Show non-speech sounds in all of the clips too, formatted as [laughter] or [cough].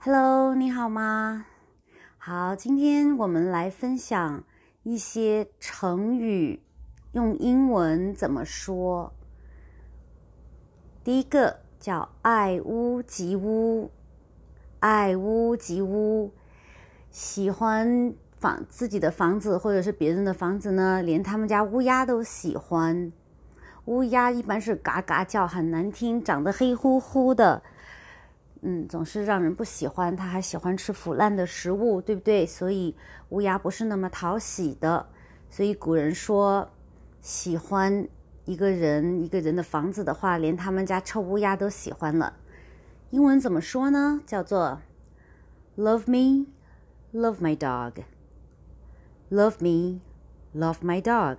Hello，你好吗？好，今天我们来分享一些成语，用英文怎么说？第一个叫“爱屋及乌”，爱屋及乌，喜欢房自己的房子或者是别人的房子呢，连他们家乌鸦都喜欢。乌鸦一般是嘎嘎叫，很难听，长得黑乎乎的。嗯，总是让人不喜欢。它还喜欢吃腐烂的食物，对不对？所以乌鸦不是那么讨喜的。所以古人说，喜欢一个人、一个人的房子的话，连他们家臭乌鸦都喜欢了。英文怎么说呢？叫做 “Love me, love my dog. Love me, love my dog.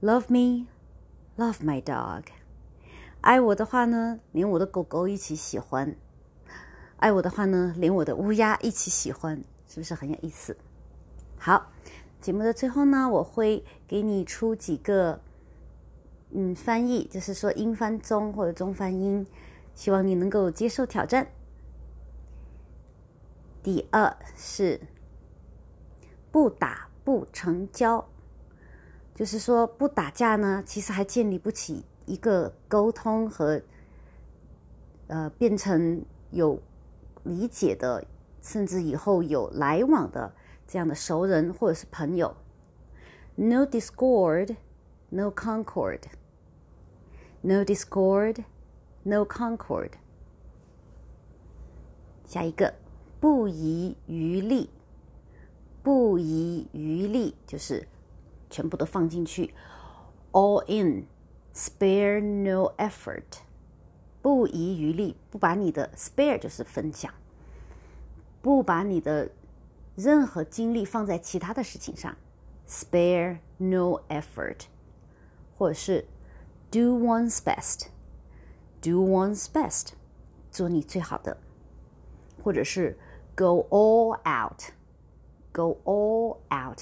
Love me, love my dog.” 爱我的话呢，连我的狗狗一起喜欢；爱我的话呢，连我的乌鸦一起喜欢，是不是很有意思？好，节目的最后呢，我会给你出几个嗯翻译，就是说英翻中或者中翻英，希望你能够接受挑战。第二是不打不成交，就是说不打架呢，其实还建立不起。一个沟通和呃变成有理解的，甚至以后有来往的这样的熟人或者是朋友。No discord, no concord. No discord, no concord. 下一个，不遗余力。不遗余力就是全部都放进去，all in。Spare no effort，不遗余力，不把你的 spare 就是分享，不把你的任何精力放在其他的事情上。Spare no effort，或者是 do one's best，do one's best，做你最好的，或者是 go all out，go all out，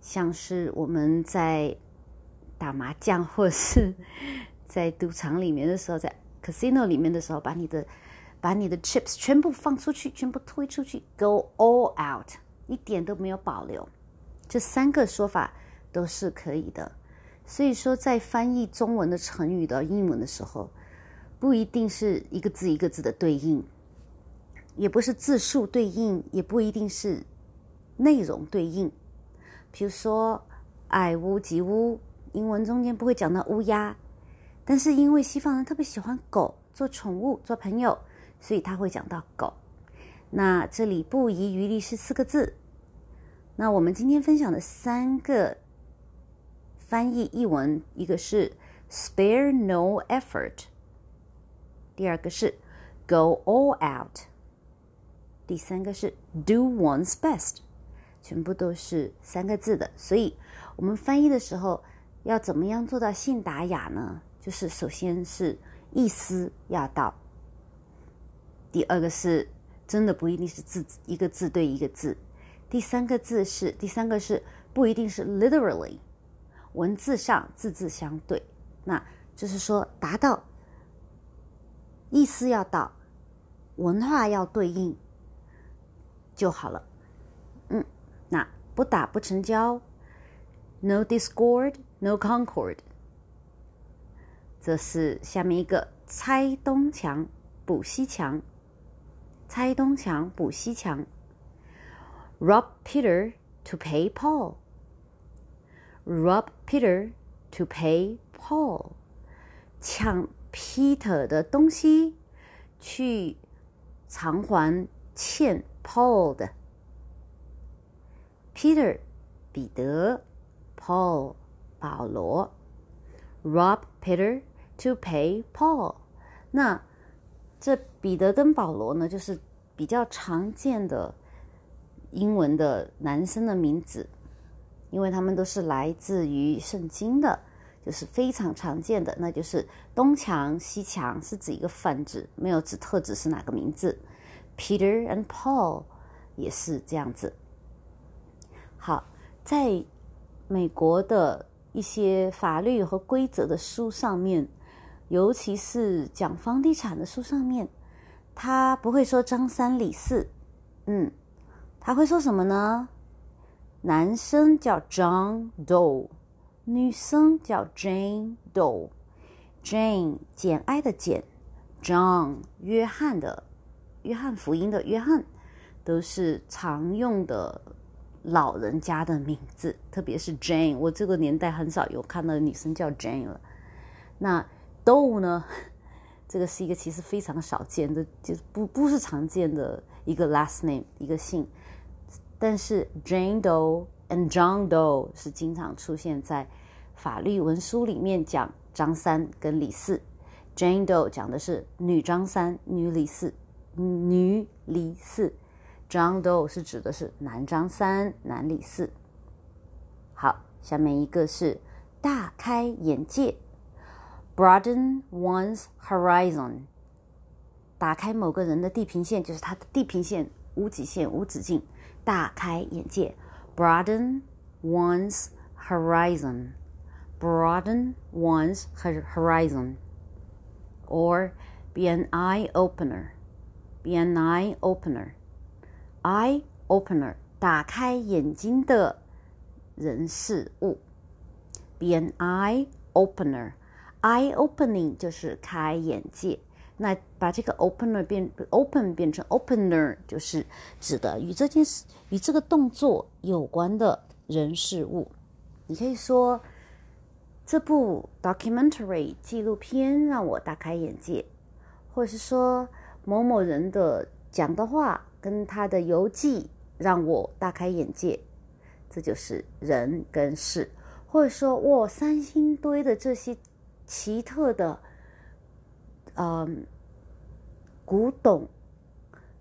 像是我们在。 打麻将，或是 [laughs] 在赌场里面的时候，在 casino 里面的时候，把你的把你的 chips 全部放出去，全部推出去，go all out，一点都没有保留。这三个说法都是可以的。所以说，在翻译中文的成语的英文的时候，不一定是一个字一个字的对应，也不是字数对应，也不一定是内容对应。比如说，爱屋及乌。英文中间不会讲到乌鸦，但是因为西方人特别喜欢狗做宠物做朋友，所以他会讲到狗。那这里不遗余力是四个字。那我们今天分享的三个翻译译文，一个是 spare no effort，第二个是 go all out，第三个是 do one's best，全部都是三个字的。所以我们翻译的时候。要怎么样做到信达雅呢？就是首先是意思要到，第二个是真的不一定是字一个字对一个字，第三个字是第三个是不一定是 literally，文字上字字相对，那就是说达到意思要到，文化要对应就好了。嗯，那不打不成交，no discord。No concord，这是下面一个拆东墙补西墙。拆东墙补西墙。Rob Peter to pay Paul. Rob Peter to pay Paul，抢 Peter 的东西去偿还欠 Paul 的。Peter，彼得，Paul。 保罗，rob Peter to pay Paul。那这彼得跟保罗呢，就是比较常见的英文的男生的名字，因为他们都是来自于圣经的，就是非常常见的，那就是东墙西墙是指一个泛指，没有指特指是哪个名字。Peter and Paul 也是这样子。好，在美国的。一些法律和规则的书上面，尤其是讲房地产的书上面，他不会说张三李四，嗯，他会说什么呢？男生叫 John Doe，女生叫 Jane Doe。Jane 简爱的简，John 约翰的约翰福音的约翰，都是常用的老人家的名字，特别是 Jane。我这个年代很少有看到女生叫 Jane 了。那 Doe 呢？这个是一个其实非常少见的，就是不不是常见的一个 last name 一个姓，但是 Jane Doe and John Doe 是经常出现在法律文书里面讲张三跟李四。Jane Doe 讲的是女张三、女李四、女李四；John Doe 是指的是男张三、男李四。好，下面一个是大开眼界。Broaden one's horizon，打开某个人的地平线，就是他的地平线无极限、无止境，大开眼界。Broaden one's horizon，broaden one's horizon，or be an eye opener，be an eye opener Eye opener，打开眼睛的人事物。Be an eye opener。Eye opening 就是开眼界，那把这个 opener 变 open 变成 opener，就是指的与这件事、与这个动作有关的人事物。你可以说这部 documentary 纪录片让我大开眼界，或者是说某某人的讲的话跟他的游记让我大开眼界，这就是人跟事，或者说哇三星堆的这些。奇特的，嗯，古董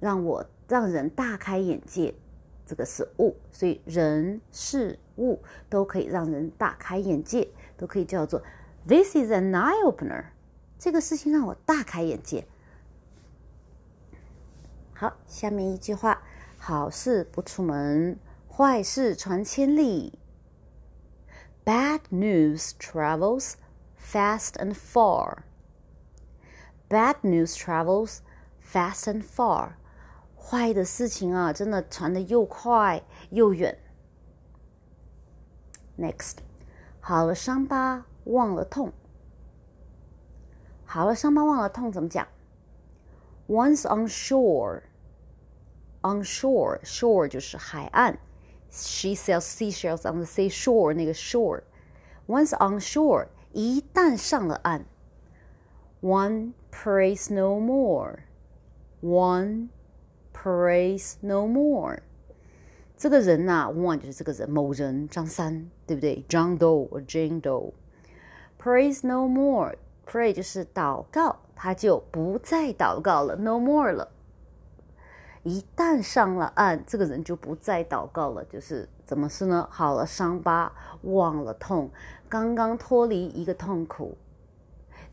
让我让人大开眼界。这个是物，所以人事物都可以让人大开眼界，都可以叫做 This is an eye opener。这个事情让我大开眼界。好，下面一句话：好事不出门，坏事传千里。Bad news travels. fast and far. Bad news travels fast and far. 坏的事情啊，真的传的又快又远。Next，好了伤疤忘了痛。好了伤疤忘了痛怎么讲？Once on shore. shore，on shore，shore 就是海岸。She sells seashells on the seashore，那个 shore。Once on shore。一旦上了岸，one prays no more，one prays no more。这个人呐，one 就是这个人，某人张三，对不对？John Doe 或 Jane Doe。Prays no more，pray 就是祷告，他就不再祷告了，no more 了。 一旦上了岸，这个人就不再祷告了，就是怎么是呢？好了伤疤忘了痛。刚刚脱离一个痛苦，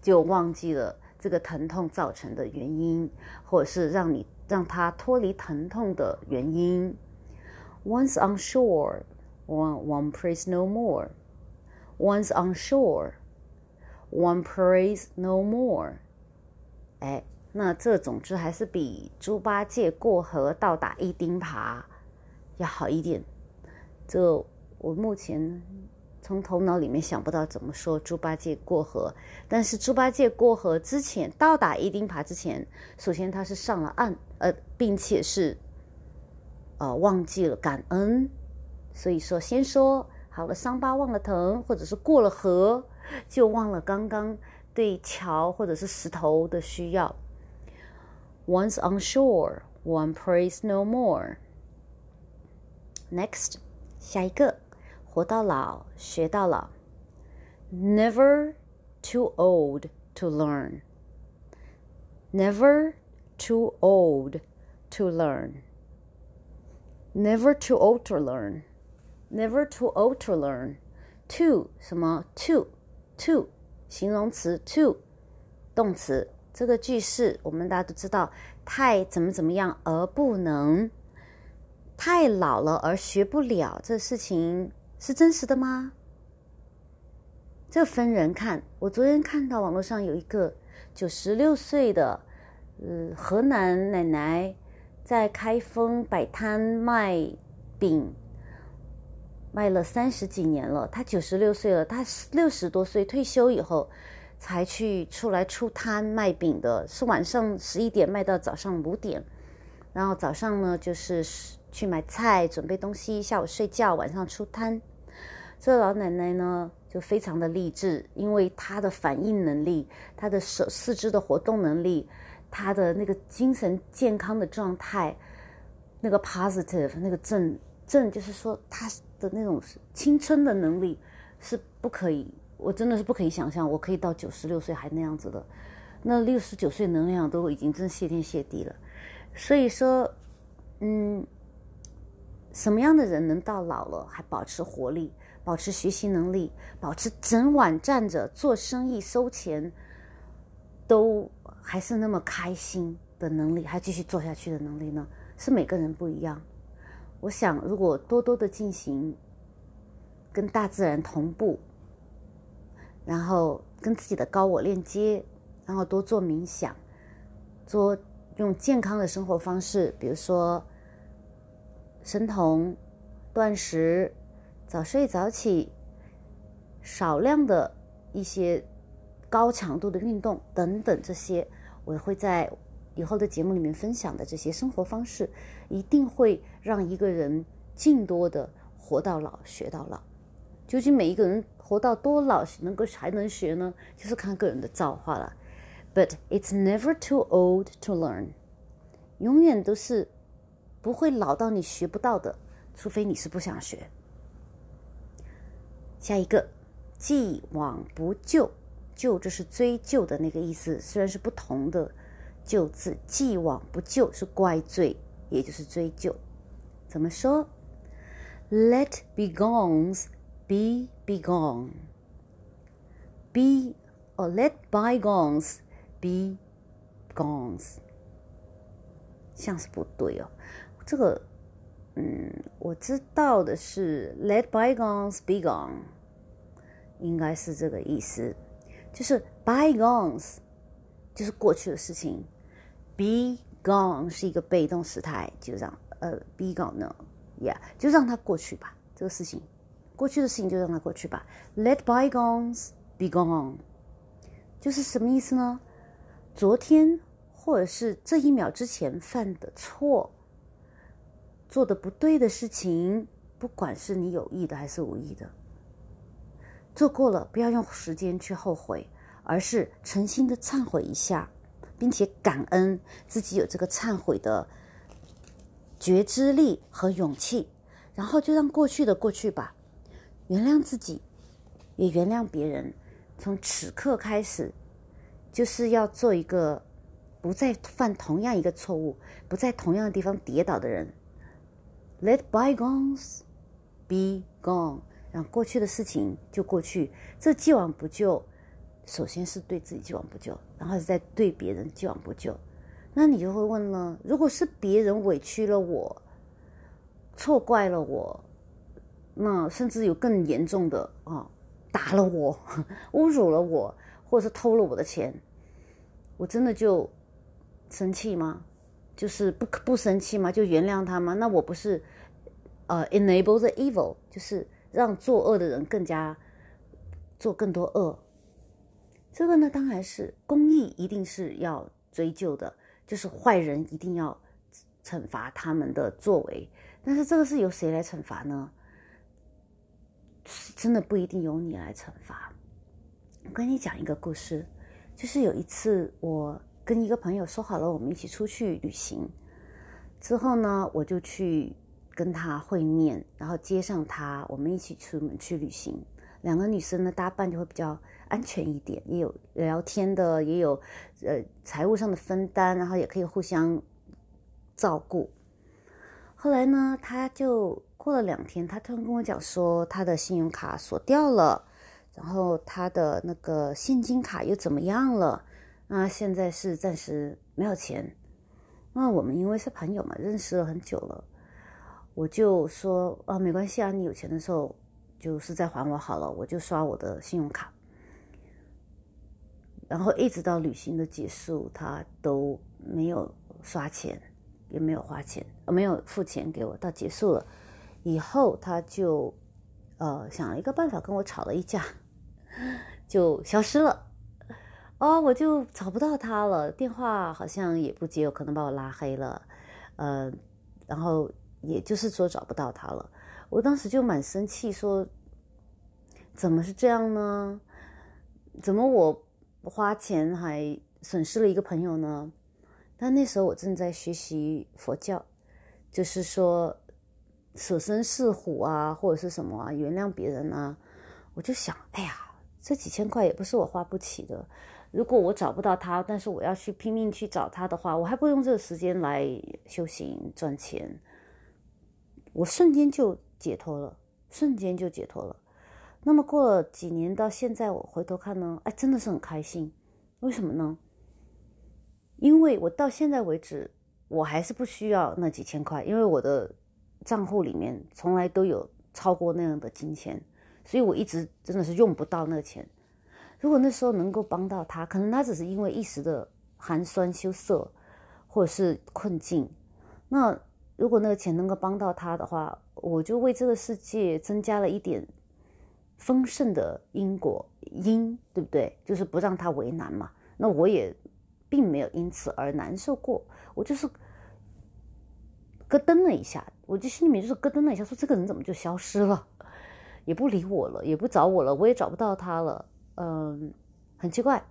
就忘记了这个疼痛造成的原因，或者是让你让他脱离疼痛的原因。Once on shore, one one prays no more. Once on shore, one prays no more. 哎，那这总之还是比猪八戒过河倒打一钉耙要好一点。这我目前。从头脑里面想不到怎么说猪八戒过河，但是猪八戒过河之前到达一钉耙之前，首先他是上了岸，呃，并且是，呃，忘记了感恩，所以说先说好了伤疤忘了疼，或者是过了河就忘了刚刚对桥或者是石头的需要。Once on shore, one prays no more. Next，下一个。活到老，学到老。Never too old to learn. Never too old to learn. Never too old to learn. Never too old to learn. Too 什么？Too too 形容词，too 动词。 这个句式我们大家都知道，太怎么怎么样而不能，太老了而学不了，这事情是真实的吗？这分人看。我昨天看到网络上有一个九十六岁的呃，河南奶奶在开封摆摊卖饼，卖了三十几年了。她九十六岁了，她六十多岁退休以后才去出来出摊卖饼的，是晚上十一点卖到早上五点。然后早上呢，就是去买菜、准备东西，下午睡觉，晚上出摊。这个老奶奶呢，就非常的励志，因为她的反应能力、她的手四肢的活动能力、她的那个精神健康的状态，那个 positive 那个正正，就是说她的那种青春的能力是不可以，我真的是不可以想象，我可以到九十六岁还那样子的，那六十九岁能量都已经真谢天谢地了。所以说，嗯，什么样的人能到老了还保持活力、保持学习能力、保持整晚站着做生意收钱，都还是那么开心的能力，还继续做下去的能力呢？是每个人不一样。我想，如果多多的进行跟大自然同步，然后跟自己的高我链接，然后多做冥想，做。用健康的生活方式，比如说生酮、断食、早睡早起、少量的一些高强度的运动等等，这些我会在以后的节目里面分享的这些生活方式，一定会让一个人尽多的活到老学到老。究竟每一个人活到多老能够还能学呢？就是看个人的造化了。But it's never too old to learn，永远都是不会老到你学不到的，除非你是不想学。下一个，既往不咎，咎就是追究的那个意思，虽然是不同的“咎”字，既往不咎是怪罪，也就是追究。怎么说？Let bygones be begone，be or let bygones。Be gone，像是不对哦。这个，嗯，我知道的是 Let bygones be gone，应该是这个意思。就是 bygones 就是过去的事情，be gone 是一个被动时态，就让呃 be gone 呢，Yeah，就让它过去吧。这个事情，过去的事情就让它过去吧。Let bygones be gone，就是什么意思呢？昨天，或者是这一秒之前犯的错，做的不对的事情，不管是你有意的还是无意的，做过了，不要用时间去后悔，而是诚心的忏悔一下，并且感恩自己有这个忏悔的觉知力和勇气，然后就让过去的过去吧，原谅自己，也原谅别人，从此刻开始。就是要做一个不再犯同样一个错误、不在同样的地方跌倒的人。Let bygones be gone，让过去的事情就过去。这既往不咎，首先是对自己既往不咎，然后是在对别人既往不咎。那你就会问了：如果是别人委屈了我、错怪了我，那甚至有更严重的啊，打了我、[laughs] 侮辱了我，或者是偷了我的钱。我真的就生气吗？就是不不生气吗？就原谅他吗？那我不是呃 enable the evil，就是让作恶的人更加做更多恶。这个呢，当然是公义一定是要追究的，就是坏人一定要惩罚他们的作为。但是这个是由谁来惩罚呢？真的不一定由你来惩罚。我跟你讲一个故事。就是有一次，我跟一个朋友说好了，我们一起出去旅行。之后呢，我就去跟他会面，然后接上他，我们一起出门去旅行。两个女生呢搭伴就会比较安全一点，也有聊天的，也有呃财务上的分担，然后也可以互相照顾。后来呢，他就过了两天，他突然跟我讲说，他的信用卡锁掉了。然后他的那个现金卡又怎么样了？那现在是暂时没有钱。那我们因为是朋友嘛，认识了很久了，我就说啊，没关系啊，你有钱的时候就是再还我好了，我就刷我的信用卡。然后一直到旅行的结束，他都没有刷钱，也没有花钱，没有付钱给我。到结束了以后，他就呃想了一个办法跟我吵了一架，[laughs] 就消失了。哦，我就找不到他了，电话好像也不接，有可能把我拉黑了。呃，然后也就是说找不到他了。我当时就蛮生气，说怎么是这样呢？怎么我花钱还损失了一个朋友呢？但那时候我正在学习佛教，就是说舍身饲虎啊，或者是什么啊，原谅别人啊。我就想，哎呀，这几千块也不是我花不起的。如果我找不到他，但是我要去拼命去找他的话，我还不用这个时间来修行赚钱。我瞬间就解脱了，瞬间就解脱了。那么过了几年到现在，我回头看呢，哎，真的是很开心。为什么呢？因为我到现在为止，我还是不需要那几千块，因为我的账户里面从来都有超过那样的金钱，所以我一直真的是用不到那个钱。如果那时候能够帮到他，可能他只是因为一时的寒酸羞涩，或者是困境。那如果那个钱能够帮到他的话，我就为这个世界增加了一点丰盛的因果因，对不对？就是不让他为难嘛。那我也并没有因此而难受过，我就是咯噔了一下，我就心里面就是咯噔了一下，说这个人怎么就消失了，也不理我了，也不找我了，我也找不到他了。嗯，很奇怪，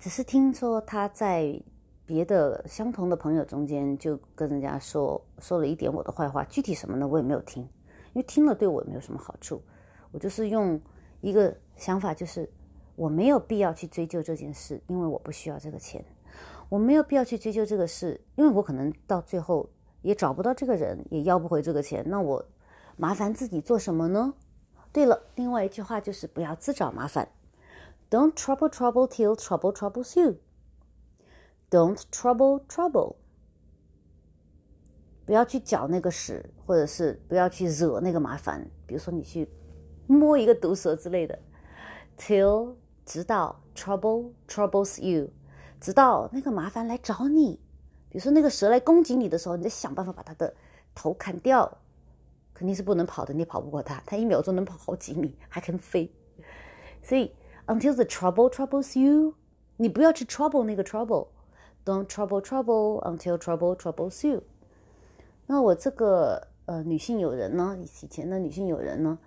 只是听说他在别的相同的朋友中间就跟人家说说了一点我的坏话，具体什么呢？我也没有听，因为听了对我也没有什么好处。我就是用一个想法，就是我没有必要去追究这件事，因为我不需要这个钱。我没有必要去追究这个事，因为我可能到最后也找不到这个人，也要不回这个钱。那我麻烦自己做什么呢？对了，另外一句话就是不要自找麻烦，Don't trouble trouble till trouble troubles you。Don't trouble trouble，不要去搅那个屎，或者是不要去惹那个麻烦。比如说你去摸一个毒蛇之类的，till 直到 trouble troubles you，直到那个麻烦来找你。比如说那个蛇来攻击你的时候，你得想办法把它的头砍掉。肯定是不能跑的，你跑不过它，它一秒钟能跑好几米，还肯飞。所以，until the trouble troubles you，你不要去 trouble 那个 trouble，don't trouble trouble until trouble troubles you。那我这个呃女性友人呢，以前的女性友人呢，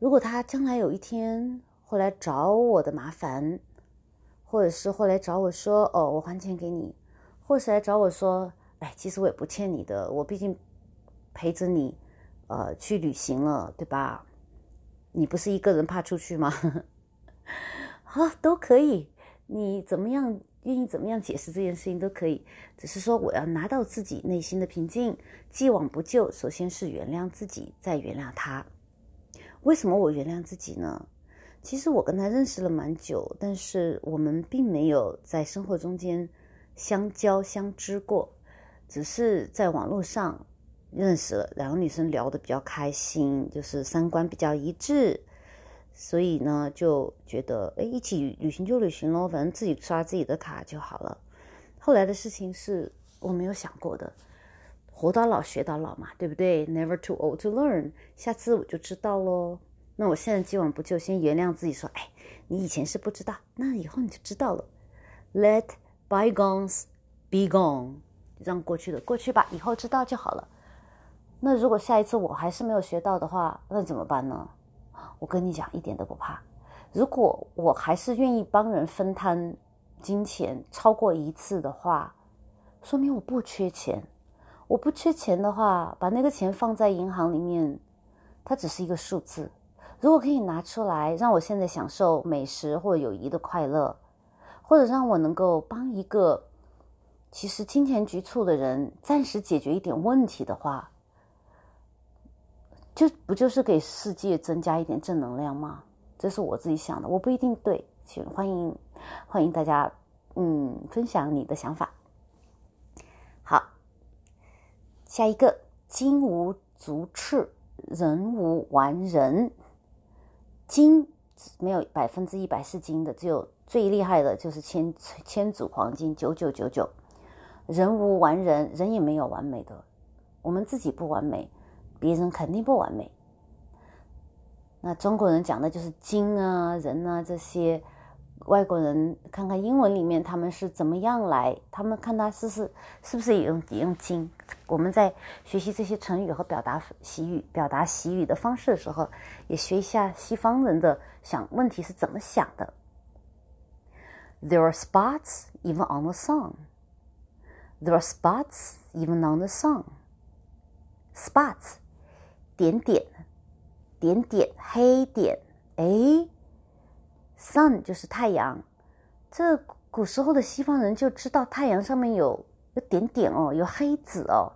如果她将来有一天会来找我的麻烦，或者是后来找我说哦我还钱给你，或是来找我说哎其实我也不欠你的，我毕竟陪着你。呃，去旅行了，对吧？你不是一个人怕出去吗？[laughs] 好，都可以。你怎么样愿意怎么样解释这件事情都可以。只是说，我要拿到自己内心的平静，既往不咎。首先是原谅自己，再原谅他。为什么我原谅自己呢？其实我跟他认识了蛮久，但是我们并没有在生活中间相交相知过，只是在网络上。认识了两个女生，聊得比较开心，就是三观比较一致，所以呢就觉得，哎，一起旅行就旅行喽，反正自己刷自己的卡就好了。后来的事情是我没有想过的，活到老学到老嘛，对不对？Never too old to learn，下次我就知道喽。那我现在既往不咎，先原谅自己，说，哎，你以前是不知道，那以后你就知道了。Let bygones be gone，让过去的过去吧，以后知道就好了。那如果下一次我还是没有学到的话，那怎么办呢？我跟你讲，一点都不怕。如果我还是愿意帮人分摊金钱超过一次的话，说明我不缺钱。我不缺钱的话，把那个钱放在银行里面，它只是一个数字。如果可以拿出来，让我现在享受美食或友谊的快乐，或者让我能够帮一个其实金钱局促的人暂时解决一点问题的话，就不就是给世界增加一点正能量吗？这是我自己想的，我不一定对，请欢迎欢迎大家，嗯，分享你的想法。好，下一个，金无足赤，人无完人。金没有百分之一百是金的，只有最厉害的就是千千组黄金九九九九。人无完人，人也没有完美的，我们自己不完美，别人肯定不完美。那中国人讲的就是金啊、人啊这些。外国人看看英文里面他们是怎么样来，他们看他是是是不是也用也用金？我们在学习这些成语和表达习语、表达习语的方式的时候，也学一下西方人的想问题是怎么想的。There are spots even on the sun. There are spots even on the sun. Spots，点点，点点，黑点，哎。Sun 就是太阳，这古时候的西方人就知道太阳上面有有点点哦，有黑子哦。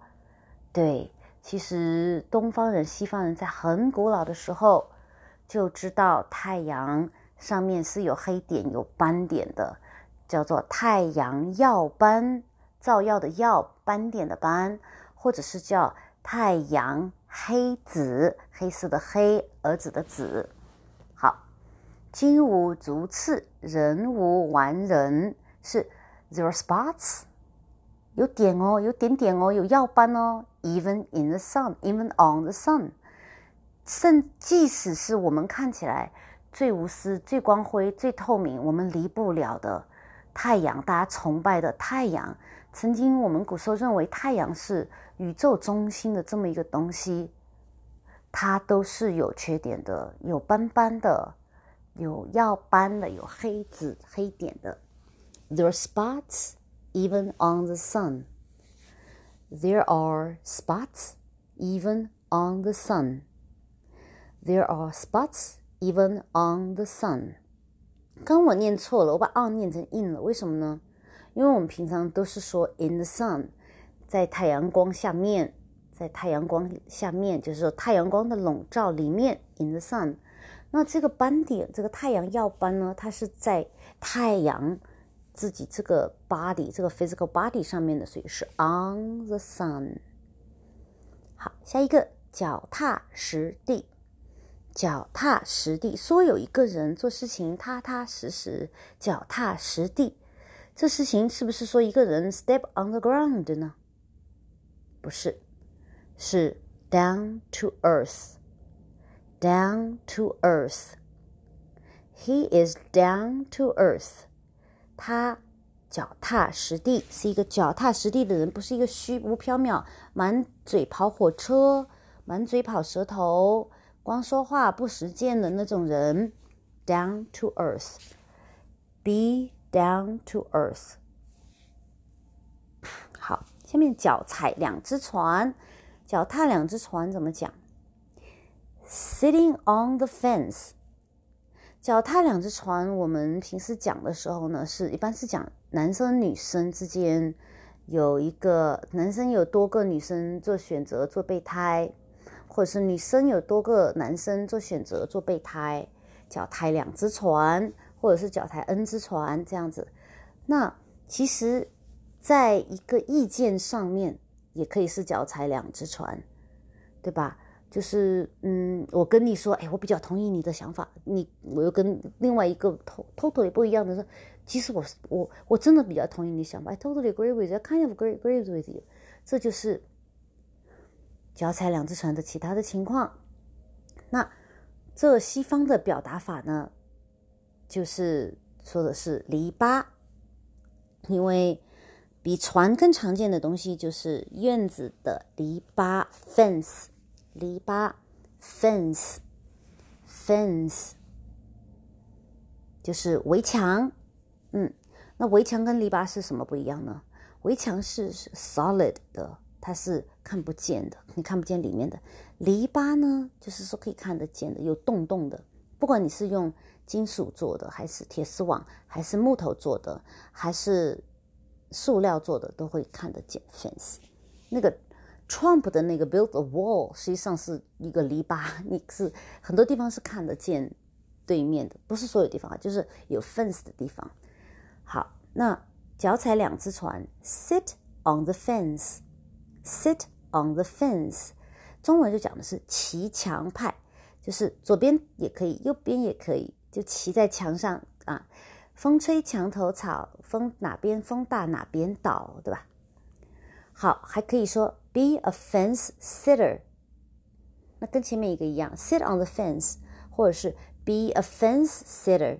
对，其实东方人、西方人在很古老的时候就知道太阳上面是有黑点、有斑点的，叫做太阳耀斑，照耀的耀，斑点的斑，或者是叫太阳黑子，黑色的黑，儿子的子。金无足赤，人无完人，是 there are spots，有点哦，有点点哦，有耀斑哦。Even in the sun, even on the sun，甚即使是我们看起来最无私、最光辉、最透明，我们离不了的太阳，大家崇拜的太阳。曾经我们古时候认为太阳是宇宙中心的这么一个东西，它都是有缺点的，有斑斑的。有耀斑的，有黑子黑点的。There are spots even on the sun. There are spots even on the sun. There are spots even on the sun. 刚我念错了，我把 on 念成 in 了，为什么呢？因为我们平常都是说 in the sun，在太阳光下面，在太阳光下面，就是说太阳光的笼罩里面 in the sun。那这个斑点，这个太阳耀斑呢？它是在太阳自己这个 body 这个 physical body 上面的，所以是 on the sun。好，下一个脚踏实地，脚踏实地。说有一个人做事情踏踏实实，脚踏实地，这事情是不是说一个人 step on the ground 呢？不是，是 down to earth。Down to earth. He is down to earth. 他脚踏实地，是一个脚踏实地的人，不是一个虚无缥缈、满嘴跑火车、满嘴跑舌头、光说话不实践的那种人。Down to earth. Be down to earth. 好，下面脚踩两只船，脚踏两只船怎么讲？Sitting on the fence，脚踏两只船。我们平时讲的时候呢，是一般是讲男生女生之间有一个男生有多个女生做选择做备胎，或者是女生有多个男生做选择做备胎，脚踏两只船，或者是脚踏 n 只船这样子。那其实，在一个意见上面，也可以是脚踩两只船，对吧？就是，嗯，我跟你说，哎，我比较同意你的想法，你，我又跟另外一个 totally 不一样的说，其实我我我真的比较同意你想法，I totally agree with you，kind of agree agree with you，这就是脚踩两只船的其他的情况。那这西方的表达法呢，就是说的是篱笆，因为比船更常见的东西就是院子的篱笆 fence。篱笆，fence，fence，就是围墙。嗯，那围墙跟篱笆是什么不一样呢？围墙是 solid 的，它是看不见的，你看不见里面的。篱笆呢，就是说可以看得见的，有洞洞的。不管你是用金属做的，还是铁丝网，还是木头做的，还是塑料做的，都会看得见 fence。那个。Trump 的那个 build a wall 实际上是一个篱笆，[laughs] 你是很多地方是看得见对面的，不是所有地方啊，就是有 fence 的地方。好，那脚踩两只船，sit on the fence，sit on the fence，中文就讲的是骑墙派，就是左边也可以，右边也可以，就骑在墙上啊。风吹墙头草，风哪边风大哪边倒，对吧？好，还可以说 be a fence sitter，那跟前面一个一样，sit on the fence，或者是 be a fence sitter，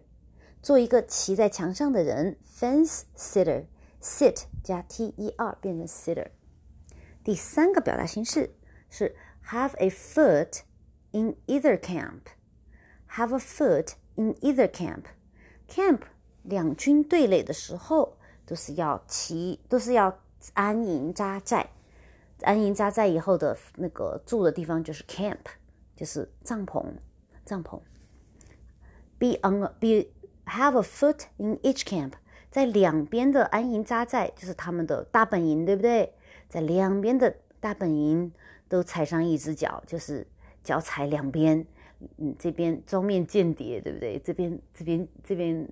做一个骑在墙上的人，fence sitter，sit 加 t e r 变成 sitter。第三个表达形式是 have a foot in either camp，have a foot in either camp，camp。两军对垒的时候，都是要齐，都是要安营扎寨。 安营扎寨以后的那个住的地方就是 camp，就是帐篷，帐篷。Be on be have a foot in each camp，在两边的安营扎寨就是他们的大本营，对不对？在两边的大本营都踩上一只脚，就是脚踩两边。嗯，这边双面间谍，对不对？这边这边这边。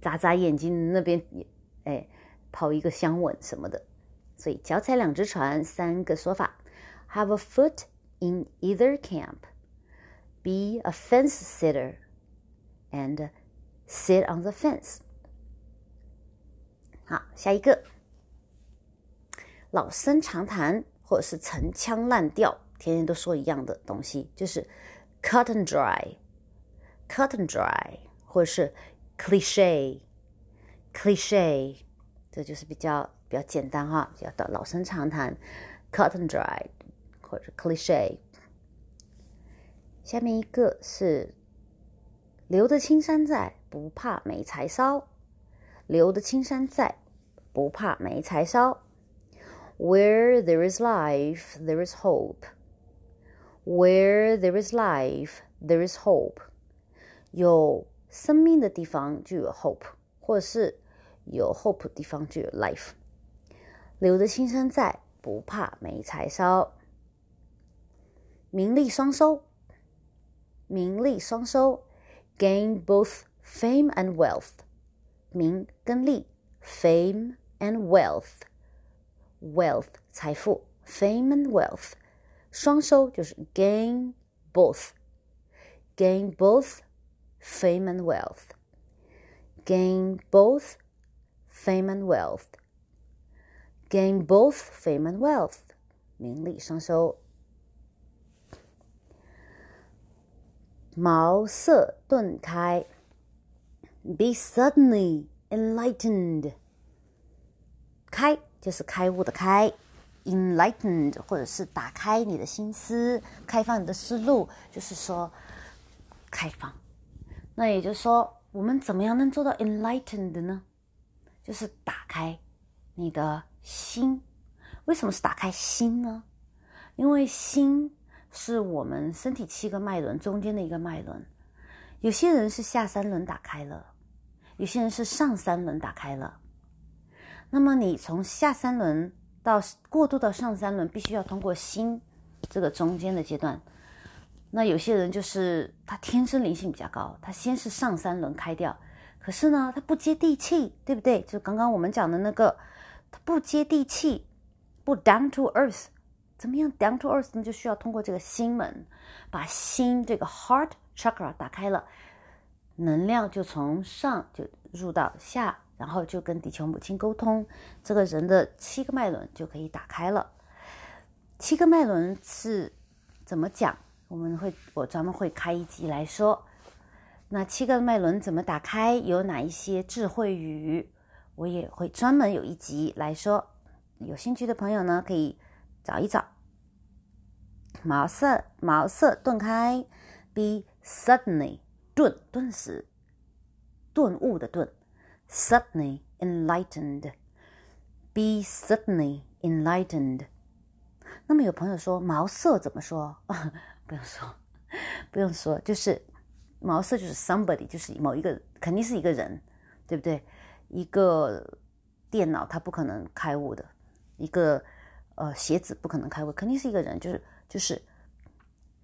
眨眨眼睛，那边也哎，跑一个香吻什么的，所以脚踩两只船，三个说法：have a foot in either camp, be a fence sitter, and sit on the fence。好，下一个，老生常谈或者是陈腔滥调，天天都说一样的东西，就是 cut and dry，cut and dry，或者是。cliche，cliche，这就是比较 比较简单哈，比较的老生常谈，cut and dry 或者 cliche。下面一个是留得青山在，不怕没柴烧。留得青山在，不怕没柴烧。Where there is life, there is hope. Where there is life, there is hope. 有生命的地方就有 hope，或者是有 hope 的地方就有 life。留得青山在，不怕没柴烧。名利双收，名利双收，gain both fame and wealth。名跟利，fame and wealth，wealth 财富，fame and wealth 双收就是 gain both，gain both。fame and wealth. Gain both fame and wealth. Gain both fame and wealth. 名利双收。茅塞顿开，be suddenly enlightened。开就是开悟的开，enlightened 或者是打开你的心思，开放你的思路，就是说开放。那也就是说，我们怎么样能做到 enlightened 呢？就是打开你的心。为什么是打开心呢？因为心是我们身体七个脉轮中间的一个脉轮。有些人是下三轮打开了，有些人是上三轮打开了。那么你从下三轮到过渡到上三轮，必须要通过心这个中间的阶段。那有些人就是他天生灵性比较高，他先是上三轮开掉，可是呢，他不接地气，对不对？就刚刚我们讲的那个，它不接地气，不 down to earth，怎么样 down to earth 呢？就需要通过这个心门，把心这个 heart chakra 打开了，能量就从上就入到下，然后就跟地球母亲沟通，这个人的七个脉轮就可以打开了。七个脉轮是怎么讲？我们会，我专门会开一集来说，那七个脉轮怎么打开，有哪一些智慧语，我也会专门有一集来说。有兴趣的朋友呢，可以找一找。茅塞茅塞顿开，be suddenly 顿顿时顿悟的顿，suddenly enlightened，be suddenly enlightened。那么有朋友说茅塞怎么说？[laughs] 不用说，不用说，就是毛色就是 somebody，就是某一个，肯定是一个人，对不对？一个电脑它不可能开悟的，一个呃鞋子不可能开悟，肯定是一个人，就是就是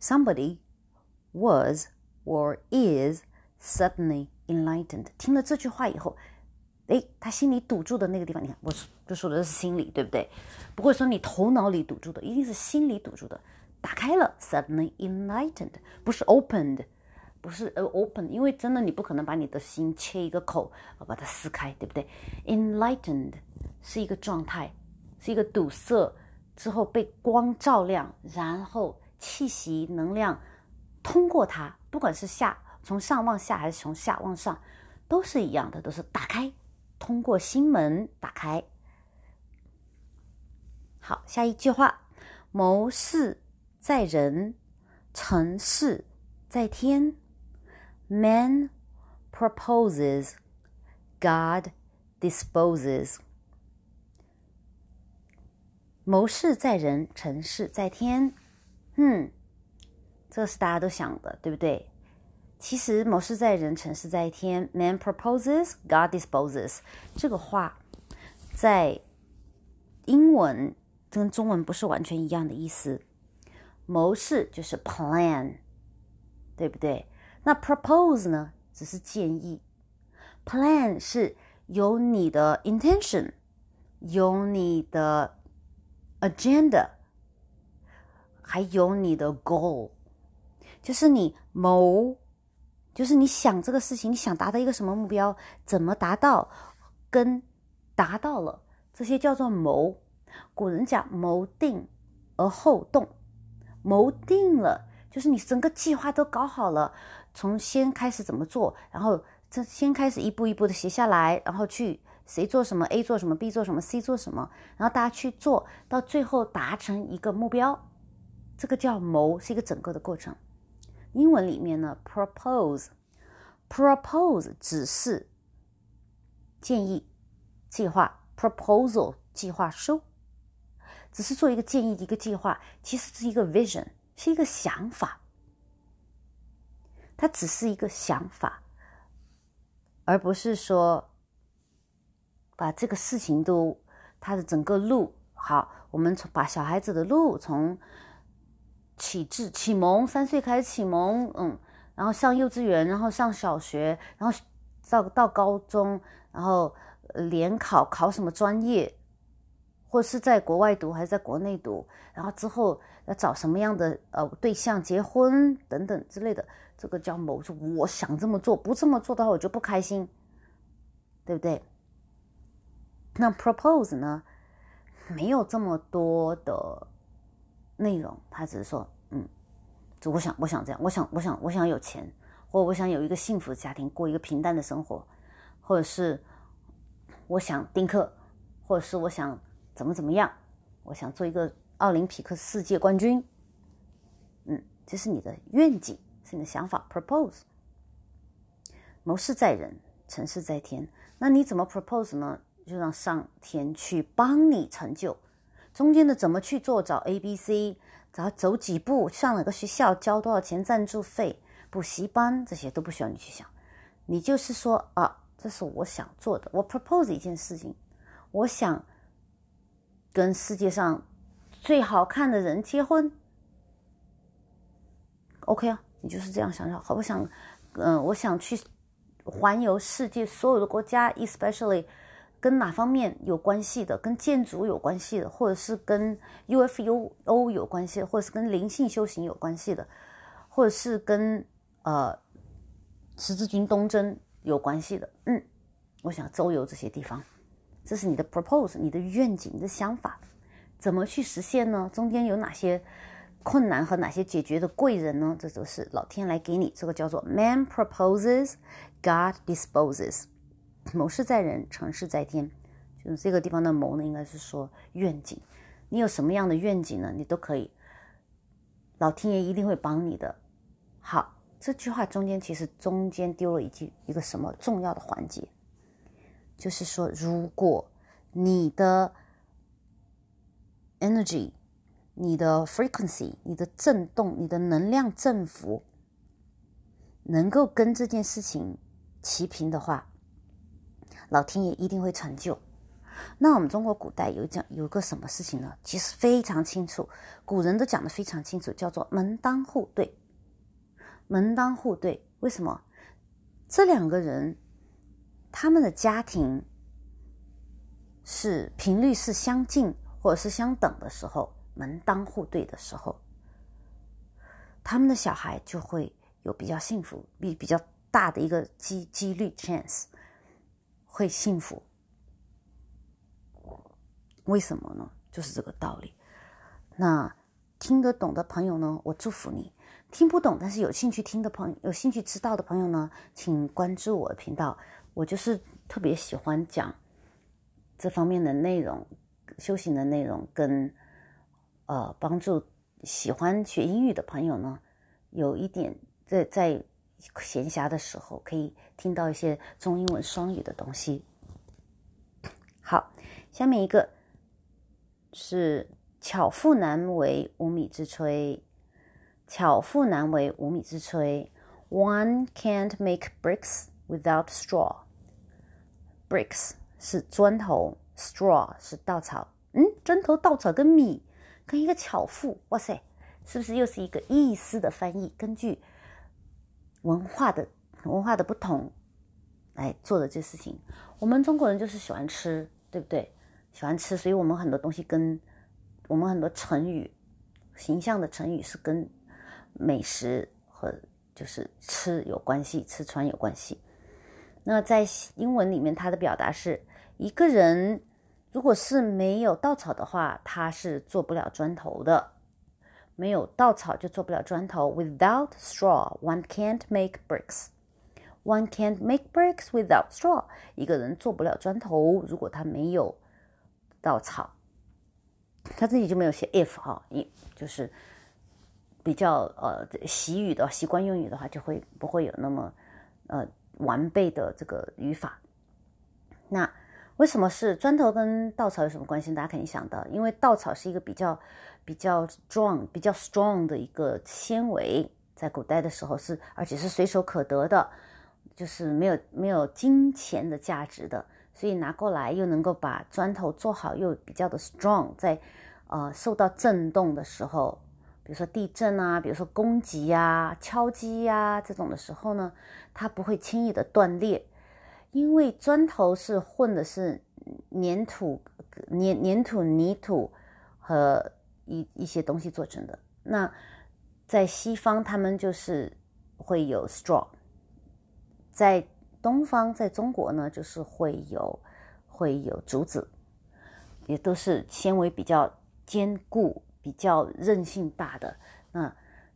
somebody was or is suddenly enlightened。听了这句话以后，哎，他心里堵住的那个地方，你看，我就说的是心里，对不对？不会说你头脑里堵住的，一定是心里堵住的。打开了，suddenly enlightened，不是 opened，不是呃 open，因为真的你不可能把你的心切一个口，把它撕开，对不对？Enlightened 是一个状态，是一个堵塞之后被光照亮，然后气息能量通过它，不管是下从上往下还是从下往上，都是一样的，都是打开，通过心门打开。好，下一句话，谋事在人，成事在天。Man proposes, God disposes。谋事在人，成事在天。嗯，这是大家都想的，对不对？其实谋事在人，成事在天。Man proposes, God disposes。这个话在英文跟中文不是完全一样的意思。谋事就是 plan，对不对？那 propose 呢，只是建议；plan 是有你的 intention，有你的 agenda，还有你的 goal，就是你谋，就是你想这个事情，你想达到一个什么目标，怎么达到，跟达到了，这些叫做谋。古人讲谋定而后动，谋定了，就是你整个计划都搞好了。从先开始怎么做，然后这先开始一步一步的写下来，然后去谁做什么，A 做什么，B 做什么，C 做什么，然后大家去做到最后达成一个目标，这个叫谋，是一个整个的过程。英文里面呢，propose，propose 只是建议、计划，proposal 计划书，只是做一个建议、一个计划，其实是一个 vision，是一个想法。它只是一个想法，而不是说把这个事情都它的整个路好。我们从把小孩子的路从启智启蒙三岁开始启蒙，嗯，然后上幼稚园，然后上小学，然后到到高中，然后联考考什么专业，或是在国外读还是在国内读，然后之后要找什么样的呃对象结婚等等之类的。这个叫某种我想这么做，不这么做的话我就不开心，对不对？那 propose 呢，没有这么多的内容，他只是说，嗯，就我想，我想这样，我想，我想，我想有钱，或我想有一个幸福的家庭，过一个平淡的生活，或者是我想丁克，或者是我想怎么怎么样，我想做一个奥林匹克世界冠军，嗯，这是你的愿景。是你的想法，propose。谋事在人，成事在天。那你怎么 propose 呢？就让上天去帮你成就。中间的怎么去做？找 A、B、C，找走几步，上哪个学校，交多少钱赞助费，补习班这些都不需要你去想。你就是说啊，这是我想做的。我 propose 一件事情，我想跟世界上最好看的人结婚。OK 啊。你就是这样想想，好，我想，嗯，我想去环游世界所有的国家，especially 跟哪方面有关系的，跟建筑有关系的，或者是跟 UFO 有关系的，或者是跟灵性修行有关系的，或者是跟呃十字军东征有关系的，嗯，我想周游这些地方，这是你的 propose，你的愿景，你的想法，怎么去实现呢？中间有哪些？困难和哪些解决的贵人呢？这都是老天来给你。这个叫做 “Man proposes, God disposes”。谋事在人，成事在天。就是这个地方的谋呢，应该是说愿景。你有什么样的愿景呢？你都可以，老天爷一定会帮你的。好，这句话中间其实中间丢了一句一个什么重要的环节，就是说，如果你的 energy。你的 frequency，你的振动，你的能量振幅，能够跟这件事情齐平的话，老天爷一定会成就。那我们中国古代有讲有个什么事情呢？其实非常清楚，古人都讲的非常清楚，叫做门当户对。门当户对，为什么？这两个人他们的家庭是频率是相近或者是相等的时候。门当户对的时候，他们的小孩就会有比较幸福，比比较大的一个几几率 chance 会幸福。为什么呢？就是这个道理。那听得懂的朋友呢，我祝福你；听不懂但是有兴趣听的朋友，有兴趣知道的朋友呢，请关注我的频道。我就是特别喜欢讲这方面的内容，修行的内容，跟呃帮助喜欢学英语的朋友呢，有一点在在闲暇的时候可以听到一些中英文双语的东西。好，下面一个。是巧妇难为无米之炊，巧妇难为无米之炊。One can't make bricks without straw. Bricks 是砖头，straw 是稻草。嗯，砖头、稻草跟米，跟一个巧妇，哇塞，是不是又是一个意思的翻译？根据文化的文化的不同来做的这事情。我们中国人就是喜欢吃，对不对？喜欢吃，所以我们很多东西跟我们很多成语、形象的成语是跟美食和就是吃有关系，吃穿有关系。那在英文里面，它的表达是一个人如果是没有稻草的话，他是做不了砖头的。没有稻草就做不了砖头。Without straw, one can't make bricks. One can't make bricks without straw. 一个人做不了砖头，如果他没有。稻草，他自己就没有写 if 哈，一就是比较呃习语的习惯用语的话，就会不会有那么呃完备的这个语法。那为什么是砖头跟稻草有什么关系？大家肯定想到，因为稻草是一个比较比较 strong 比较 strong 的一个纤维，在古代的时候是而且是随手可得的，就是没有没有金钱的价值的。所以拿过来又能够把砖头做好，又比较的 strong，在呃受到震动的时候，比如说地震啊，比如说攻击呀、敲击呀这种的时候呢，它不会轻易的断裂，因为砖头是混的是粘土、粘粘土、泥土和一一些东西做成的。那在西方，他们就是会有 straw，在。东方在中国呢，就是会有会有竹子，也都是纤维比较坚固、比较韧性大的。那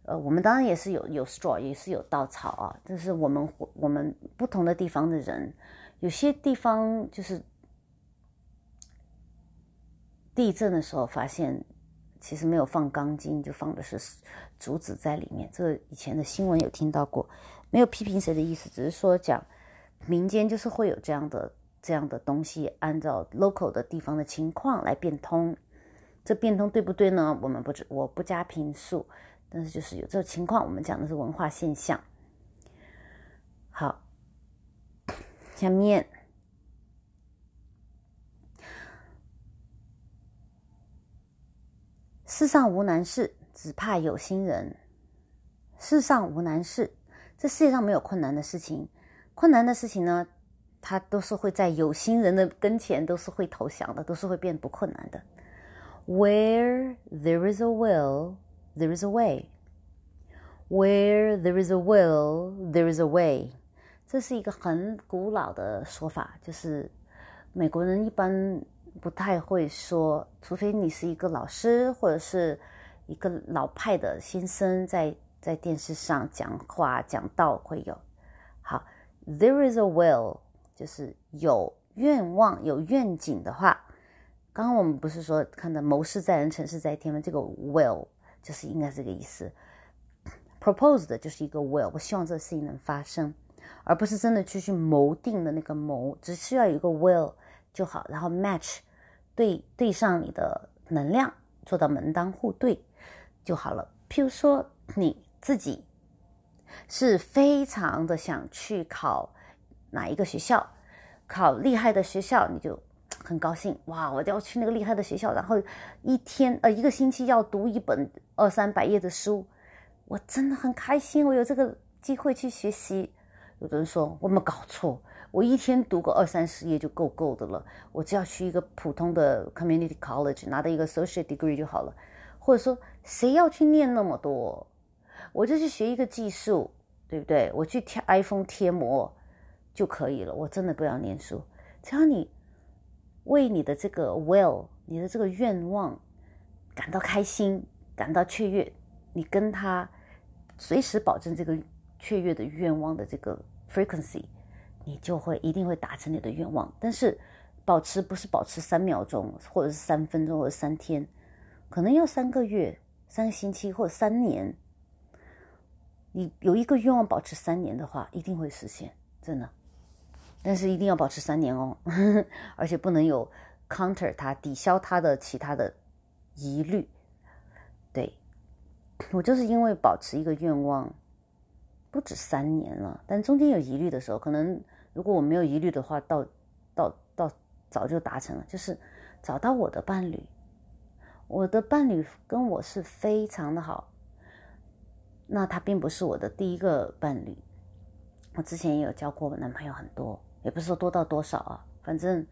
呃，我们当然也是有有 straw，也是有稻草啊。但是我们我们不同的地方的人，有些地方就是地震的时候发现，其实没有放钢筋，就放的是竹子在里面。这个以前的新闻有听到过，没有批评谁的意思，只是说讲。民间就是会有这样的这样的东西，按照 local 的地方的情况来变通。这变通对不对呢？我们不知，我不加评述。但是就是有这种情况，我们讲的是文化现象。好，下面世上无难事，只怕有心人。世上无难事，这世界上没有困难的事情。困难的事情呢，它都是会在有心人的跟前都是会投降的，都是会变不困难的。Where there is a will, there is a way. Where there is a will, there is a way. 这是一个很古老的说法，就是美国人一般不太会说，除非你是一个老师或者是一个老派的先生，在在电视上讲话讲道会有。好。There is a will，就是有愿望、有愿景的话。刚刚我们不是说看的谋事在人，成事在天吗？这个 will 就是应该这个意思。Proposed 就是一个 will，我希望这个事情能发生，而不是真的去去谋定的那个谋，只需要有一个 will 就好，然后 match 对对上你的能量，做到门当户对就好了。譬如说你自己。是非常的想去考哪一个学校，考厉害的学校，你就很高兴哇！我就要去那个厉害的学校，然后一天呃一个星期要读一本二三百页的书，我真的很开心，我有这个机会去学习。有的人说我没搞错，我一天读个二三十页就够够的了，我只要去一个普通的 community college 拿到一个 associate degree 就好了。或者说谁要去念那么多？我就去学一个技术，对不对？我去贴 iPhone 贴膜就可以了，我真的不要念书。只要你为你的这个 will，你的这个愿望感到开心，感到雀跃，你跟他随时保证这个雀跃的愿望的这个 frequency，你就会一定会达成你的愿望。但是保持不是保持三秒钟，或者是三分钟，或者三天，可能要三个月、三个星期或者三年。你有一个愿望保持三年的话，一定会实现，真的。但是一定要保持三年哦，[laughs] 而且不能有 counter 它抵消它的其他的疑虑。对我就是因为保持一个愿望不止三年了，但中间有疑虑的时候，可能如果我没有疑虑的话，到到到早就达成了，就是找到我的伴侣。我的伴侣跟我是非常的好。那他并不是我的第一个伴侣，我之前也有交过男朋友很多，也不是说多到多少啊，反正，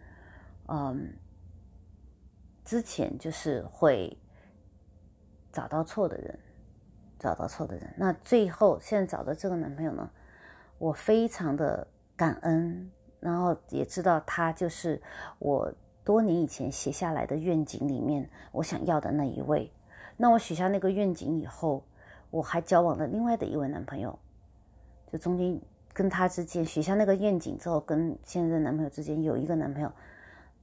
嗯，之前就是会找到错的人，找到错的人。那最后现在找的这个男朋友呢，我非常的感恩，然后也知道他就是我多年以前写下来的愿景里面我想要的那一位。那我许下那个愿景以后。我还交往了另外的一位男朋友，就中间跟他之间许下那个愿景之后，跟现在的男朋友之间有一个男朋友，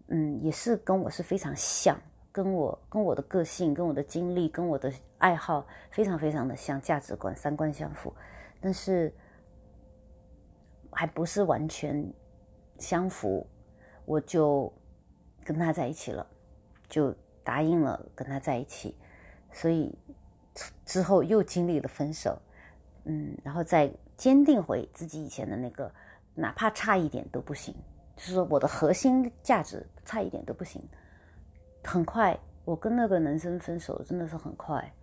嗯，也是跟我是非常像，跟我跟我的个性、跟我的经历、跟我的爱好非常非常的像，价值观、三观相符，但是还不是完全相符，我就跟他在一起了，就答应了跟他在一起，所以。之后又经历了分手，嗯，然后再坚定回自己以前的那个，哪怕差一点都不行，就是说我的核心价值差一点都不行。很快，我跟那个男生分手真的是很快，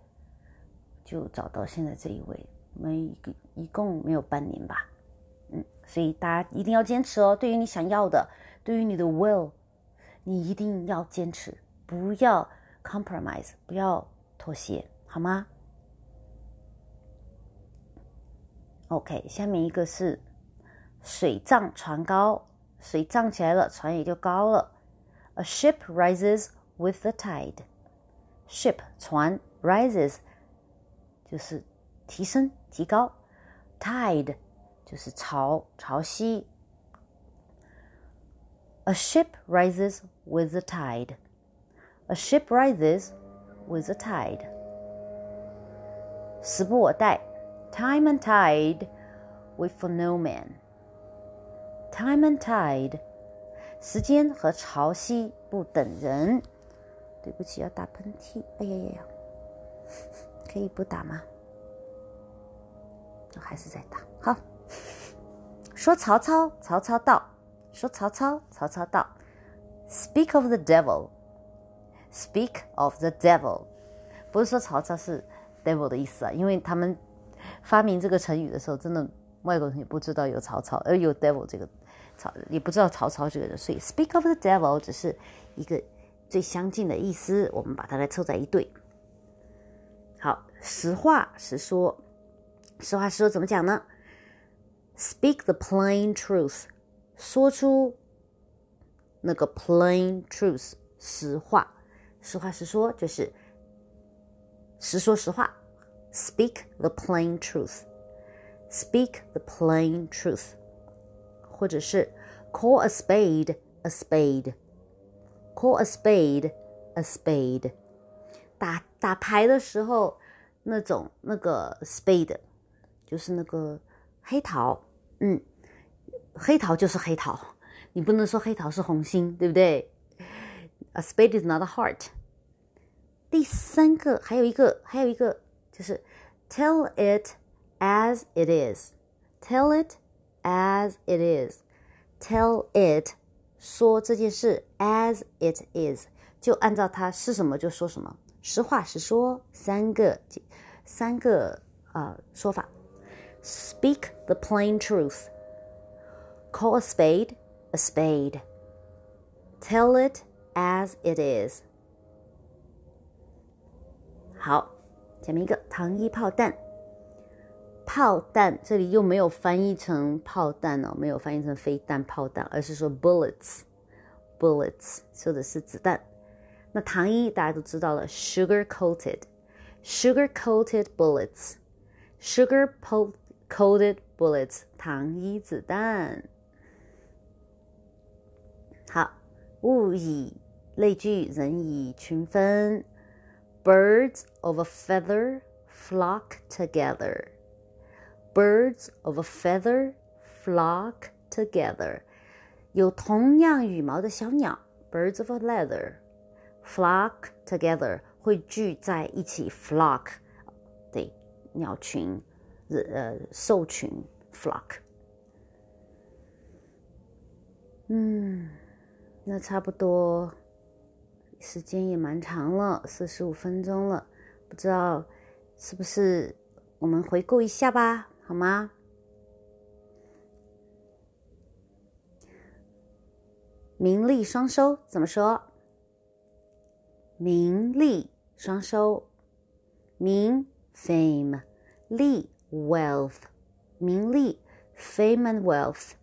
就找到现在这一位，没一个一共没有半年吧，嗯，所以大家一定要坚持哦。对于你想要的，对于你的 will，你一定要坚持，不要 compromise，不要妥协。好吗 ？OK，下面一个是水涨船高，水涨起来了，船也就高了。A ship rises with the tide. Ship 船 rises 就是提升、提高，tide 就是潮、潮汐。A ship rises with the tide. A ship rises with the tide. 时不我待 ，time and tide wait for no man。time and tide，时间和潮汐不等人。对不起，要打喷嚏。哎呀呀呀，可以不打吗？还是在打。好，说曹操，曹操到。说曹操，曹操到。Speak of [laughs] the devil。Speak of the devil，不是说曹操是。devil 的意思啊，因为他们 发明这个成语的时候，真的外国人也不知道有曹操，而有 devil 这个曹，也不知道曹操这个人，所以 speak of the devil 只是一个最相近的意思，我们把它来凑在一对。好，实话实说，实话实说怎么讲呢？Speak the plain truth，说出那个 plain truth，实话，实话实说就是。实说实话 ，speak the plain truth，speak the plain truth，或者是 call a spade a spade，call a spade a spade。打打牌的时候，那种那个 spade 就是那个黑桃，嗯，黑桃就是黑桃，你不能说黑桃是红心，对不对？A spade is not a heart。第三个还有一个，还有一个 就是 tell it as it is，tell it as it is，tell it 说这件事 as it is，就按照它是什么就说什么，实话实说，三个三个呃说法，speak the plain truth，call a spade a spade，tell it as it is。好， 下面一个糖衣炮弹。炮弹，这里又没有翻译成炮弹哦，没有翻译成飞弹、炮弹，而是说 bullets，bullets 说的是子弹。那糖衣大家都知道了，sugar coated，sugar coated bullets，sugar coated bullets，糖衣子弹。好，物以类聚，人以群分。Birds of a feather flock together. Birds of a feather flock together. 有同样羽毛的小鸟，birds of a leather flock together 会聚在一起，flock 对鸟群，呃兽群，flock。嗯，那差不多。 时间也蛮长了，四十五分钟了，不知道是不是我们回顾一下吧，好吗？名利双收怎么说？名利双收，名 fame，利 wealth，名利 fame and wealth，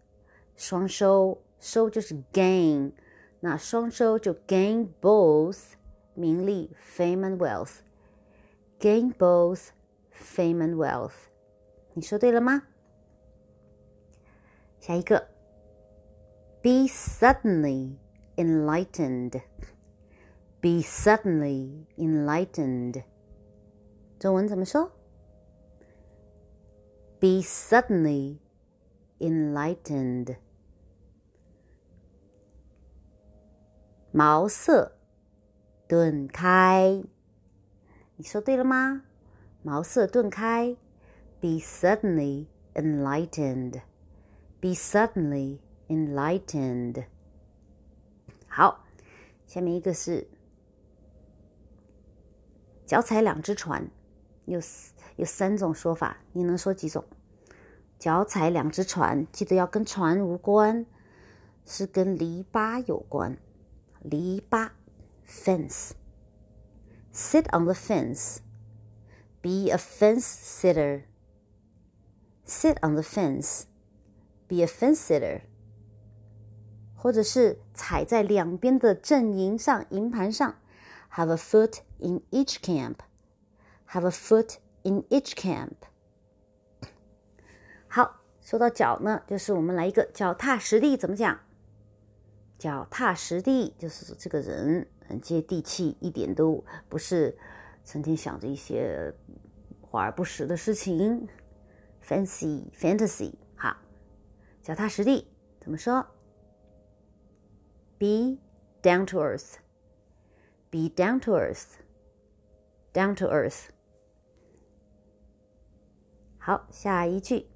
双收收就是 gain。那双收就 gain both 名利 fame and wealth。gain both fame and wealth，你说对了吗？下一个，be suddenly enlightened。be suddenly enlightened，中文怎么说？be suddenly enlightened。 茅塞顿开，你说对了吗？茅塞顿开，be suddenly enlightened，be suddenly enlightened。好，下面一个是脚踩两只船，有有三种说法，你能说几种？脚踩两只船，记得要跟船无关，是跟篱笆有关。篱笆 fence. Sit on the fence. Be a fence sitter. Sit on the fence. Be a fence sitter. 或者是踩在两边的阵营上、营盘上，have a foot in each camp. Have a foot in each camp. 好，说到脚呢，就是我们来一个脚踏实地，怎么讲？ 脚踏实地，就是这个人很接地气，一点都不是成天想着一些华而不实的事情。Fancy fantasy，好，脚踏实地怎么说？Be down to earth，be down to earth，down to earth。好，下一句。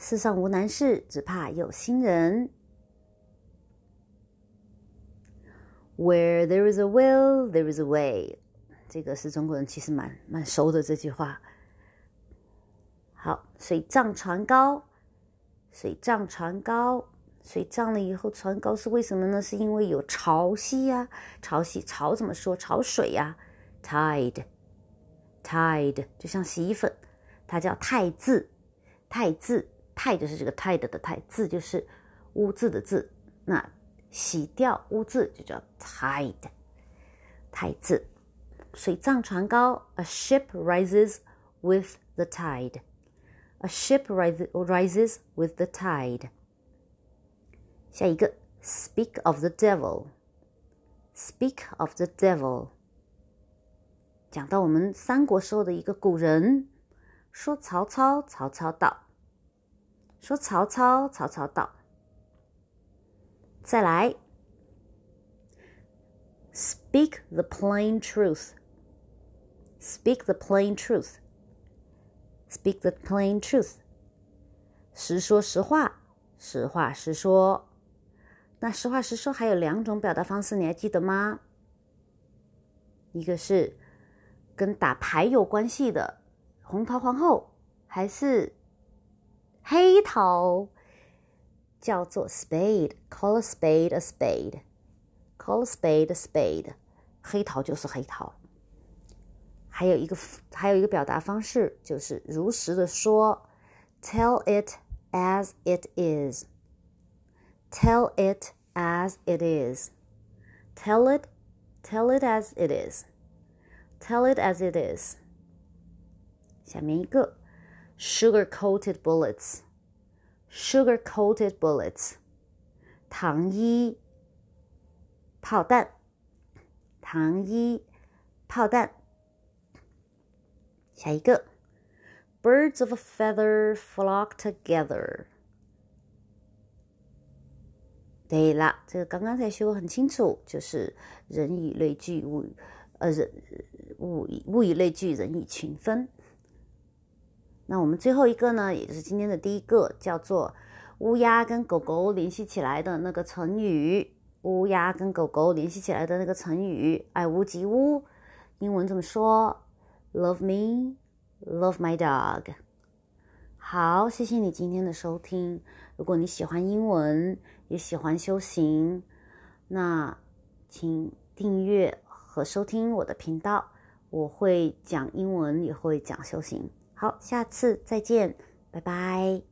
世上无难事，只怕有心人。Where there is a will, there is a way。这个是中国人其实蛮蛮熟的这句话。好，水涨船高，水涨船高，水涨了以后船高是为什么呢？是因为有潮汐呀，潮汐潮怎么说？潮水呀，tide，tide 就像洗衣粉，它叫汰渍，汰渍。泰就是这个 tide 的泰，字就是污渍的渍，那洗掉污渍就叫 tide，泰渍。水涨船高，a ship rises with the tide，a ship rises rises with the tide。下一个，speak of the devil，speak of the devil，讲到我们三国时候的一个古人，说曹操，曹操道。说曹操，曹操到。再来，speak the plain truth。speak the plain truth。speak the plain truth。实说实话，实话实说。那实话实说还有两种表达方式，你还记得吗？一个是跟打牌有关系的，红桃皇后，还是？黑桃叫做 spade，call a spade a spade，call a spade a spade，黑桃就是黑桃。 还有一个还有一个表达方式就是如实的说，tell it as it is。Tell it as it is. Tell it, tell it as it is. Tell it as it is. 下面一个 ，sugar-coated bullets. Sugar-coated bullets. 糖衣炮弹，糖衣炮弹。下一个，birds of a feather flock together。对了，这个刚刚才学过很清楚，就是人以类聚，物呃人物以物以类聚，人以群分。那我们最后一个呢，也就是今天的第一个，叫做乌鸦跟狗狗联系起来的那个成语。乌鸦跟狗狗联系起来的那个成语，爱屋及乌，英文怎么说？Love me, love my dog。好，谢谢你今天的收听。如果你喜欢英文，也喜欢修行，那请订阅和收听我的频道。我会讲英文，也会讲修行。好，下次再见，拜拜。